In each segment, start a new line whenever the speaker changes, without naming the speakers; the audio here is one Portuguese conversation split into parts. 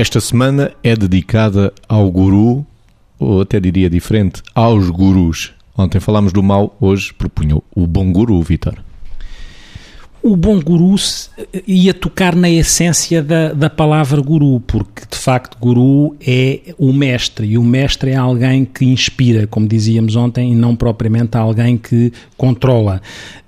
Esta semana é dedicada ao guru, ou até diria diferente, aos gurus. Ontem falámos do mal, hoje propunho o bom guru, Vitor
o bom guru ia tocar na essência da, da palavra guru, porque de facto guru é o mestre, e o mestre é alguém que inspira, como dizíamos ontem, e não propriamente alguém que controla.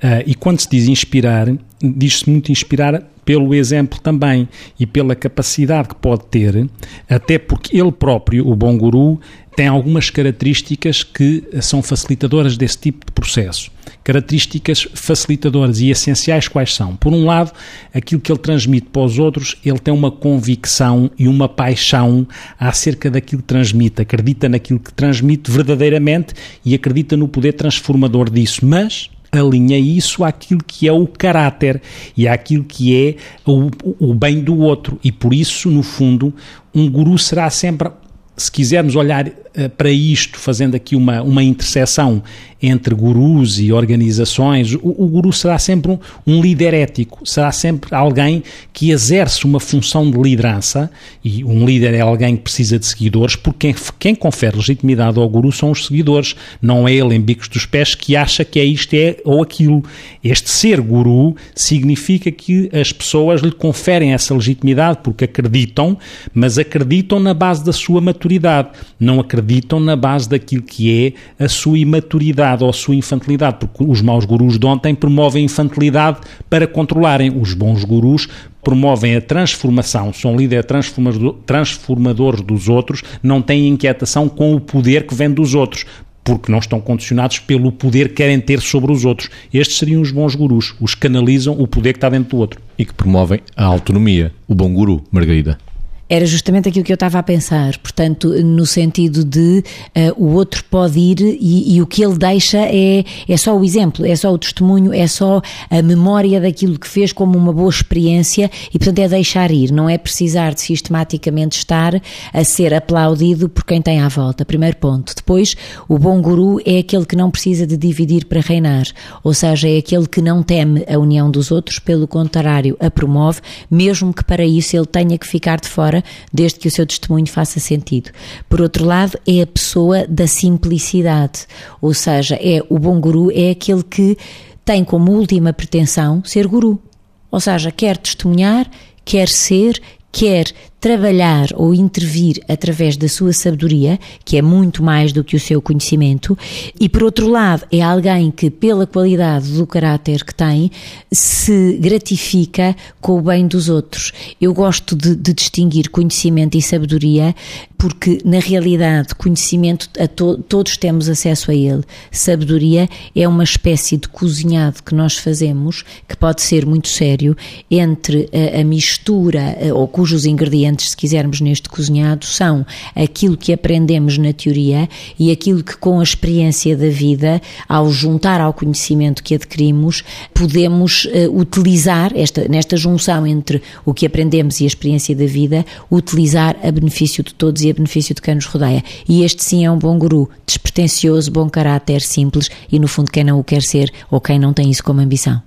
Uh, e quando se diz inspirar, diz-se muito inspirar pelo exemplo também e pela capacidade que pode ter, até porque ele próprio, o bom guru, tem algumas características que são facilitadoras desse tipo de processo. Características facilitadoras e essenciais quais são? Por um lado, aquilo que ele transmite para os outros, ele tem uma convicção e uma paixão acerca daquilo que transmite, acredita naquilo que transmite verdadeiramente e acredita no poder transformador disso, mas alinha isso àquilo que é o caráter e àquilo que é o, o bem do outro. E por isso, no fundo, um guru será sempre se quisermos olhar uh, para isto, fazendo aqui uma, uma interseção entre gurus e organizações, o, o guru será sempre um, um, líder ético, será sempre alguém que exerce uma função de liderança, e um líder é alguém que precisa de seguidores, porque quem, quem confere legitimidade ao guru são os seguidores, não é ele em bicos dos pés que acha que é isto é ou aquilo. Este ser guru significa que as pessoas lhe conferem essa legitimidade porque acreditam, mas acreditam na base da sua maturidade, não acreditam na base daquilo que é a sua imaturidade ou sua infantilidade, porque os maus gurus de ontem promovem a infantilidade para controlarem. Os bons gurus promovem a transformação, são líderes transformadores dos outros, não têm inquietação com o poder que vem dos outros, porque não estão condicionados pelo poder que querem ter sobre os outros. Estes seriam os bons gurus, os que canalizam o poder que está dentro do outro.
E que promovem a autonomia. O bom guru, Margarida.
Era justamente aquilo que eu estava a pensar, portanto, no sentido de uh, o outro pode ir e, e, o que ele deixa é, é só o exemplo, é só o testemunho, é só a memória daquilo que fez como uma boa experiência e, portanto, é deixar ir, não é precisar de sistematicamente estar a ser aplaudido por quem tem à volta. Primeiro ponto. Depois, o bom guru é aquele que não precisa de dividir para reinar, ou seja, é aquele que não teme a união dos outros, pelo contrário, a promove, mesmo que para isso ele tenha que ficar de fora desde que o seu testemunho faça sentido. Por outro lado, é a pessoa da simplicidade, ou seja, é o bom guru é aquele que tem como última pretensão ser guru. Ou seja, quer testemunhar, quer ser, quer trabalhar ou intervir através da sua sabedoria, que é muito mais do que o seu conhecimento, e por outro lado, é alguém que, pela qualidade do caráter que tem, se gratifica com o bem dos outros. Eu gosto de, de distinguir conhecimento e sabedoria porque na realidade conhecimento to, todos temos acesso a ele. Sabedoria é uma espécie de cozinhado que nós fazemos que pode ser muito sério entre a, a mistura ou cujos ingredientes se quisermos, neste cozinhado, são aquilo que aprendemos na teoria e aquilo que, com a experiência da vida, ao juntar ao conhecimento que adquirimos, podemos uh, utilizar, esta, nesta junção entre o que aprendemos e a experiência da vida, utilizar a benefício de todos e a benefício de quem nos rodeia. E este sim é um bom guru, despretensioso, bom caráter, simples e, no fundo, quem não o quer ser ou quem não tem isso como ambição.